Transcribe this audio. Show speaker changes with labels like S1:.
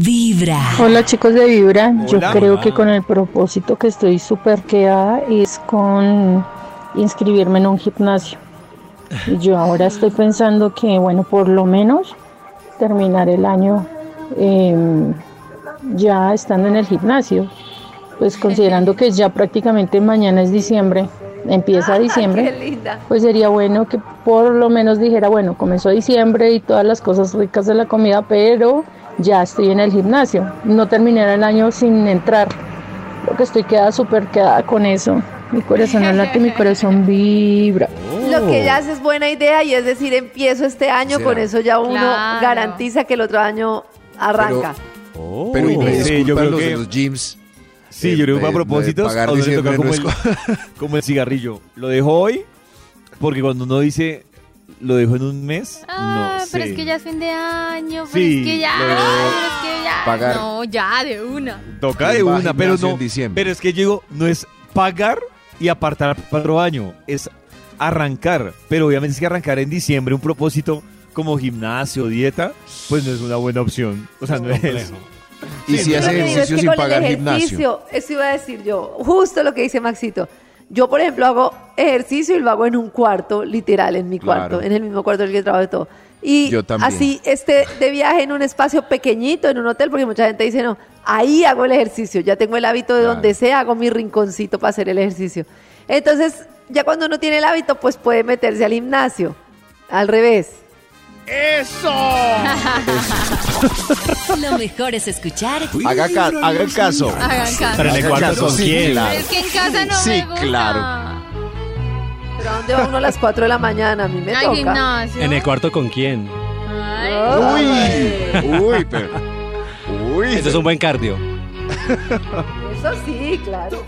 S1: Vibra.
S2: Hola chicos de Vibra, yo creo
S3: Hola.
S2: que con el propósito que estoy súper quedada es con inscribirme en un gimnasio. Y Yo ahora estoy pensando que, bueno, por lo menos terminar el año em, ya estando en el gimnasio. Pues considerando que ya prácticamente mañana es diciembre, empieza diciembre.
S4: Qué linda.
S2: Pues sería bueno que por lo menos dijera, bueno, comenzó diciembre y todas las cosas ricas de la comida, pero ya estoy en el gimnasio. No terminar el año sin entrar. Creo que estoy quedada súper quedada con eso. Mi corazón no late, mi corazón vibra.
S4: Lo que ella hace es buena idea y es decir, empiezo este año, con eso ya uno
S5: Claro.
S4: garantiza que el otro año arranca.
S6: Pero y me
S3: Sí, yo creo
S6: los
S3: que-
S6: los gyms.
S3: Sí,
S6: Eh,
S3: yo creo que
S6: eh,
S3: a toca como,
S6: no
S3: como el cigarrillo. Lo dejo hoy, porque cuando uno dice lo dejo en un mes,
S5: Ah,
S3: no
S5: pero
S3: sé.
S5: es que ya es fin de año, pero
S3: Sí,
S5: es que ya,
S3: lo
S5: ay, pero es que ya,
S6: Pagar.
S5: no, ya de una.
S3: Toca de una, pero
S6: gimnasio
S3: no.
S6: en diciembre.
S3: Pero es que yo digo, no es pagar y apartar para otro año, es arrancar. Pero obviamente es que arrancar en diciembre un propósito como gimnasio, dieta, pues no es una buena opción. O sea, no es.
S6: Y si
S4: Lo
S6: hace
S4: digo es
S6: ejercicio
S4: que
S6: sin pagar gimnasio.
S4: ejercicio, Eso iba a decir yo, justo lo que dice Maxito. Yo, por ejemplo, hago ejercicio y lo hago en un cuarto, literal, en mi cuarto,
S6: Claro.
S4: en el mismo cuarto en el que trabajo y todo. Y
S6: Yo
S4: así esté de viaje en un espacio pequeñito, en un hotel, porque mucha gente dice, no, ahí hago el ejercicio, ya tengo el hábito de
S6: Claro.
S4: donde sea, hago mi rinconcito para hacer el ejercicio. Entonces, ya cuando uno tiene el hábito, pues puede meterse al gimnasio. Al revés.
S1: Lo mejor es escuchar
S6: Haga, ca- haga caso.
S5: Hagan caso.
S3: Pero en el cuarto con
S6: sí,
S3: quién.
S6: claro.
S5: Es que en casa no
S6: Sí,
S5: me gusta.
S6: claro.
S4: Pero ¿a dónde va uno a las 4 de la mañana? A mí me toca.
S5: gimnasio.
S7: ¿En el cuarto con quién?
S5: Ay.
S6: Uy, uy, pero. Uy,
S7: Eso es un buen cardio.
S4: Eso sí, claro.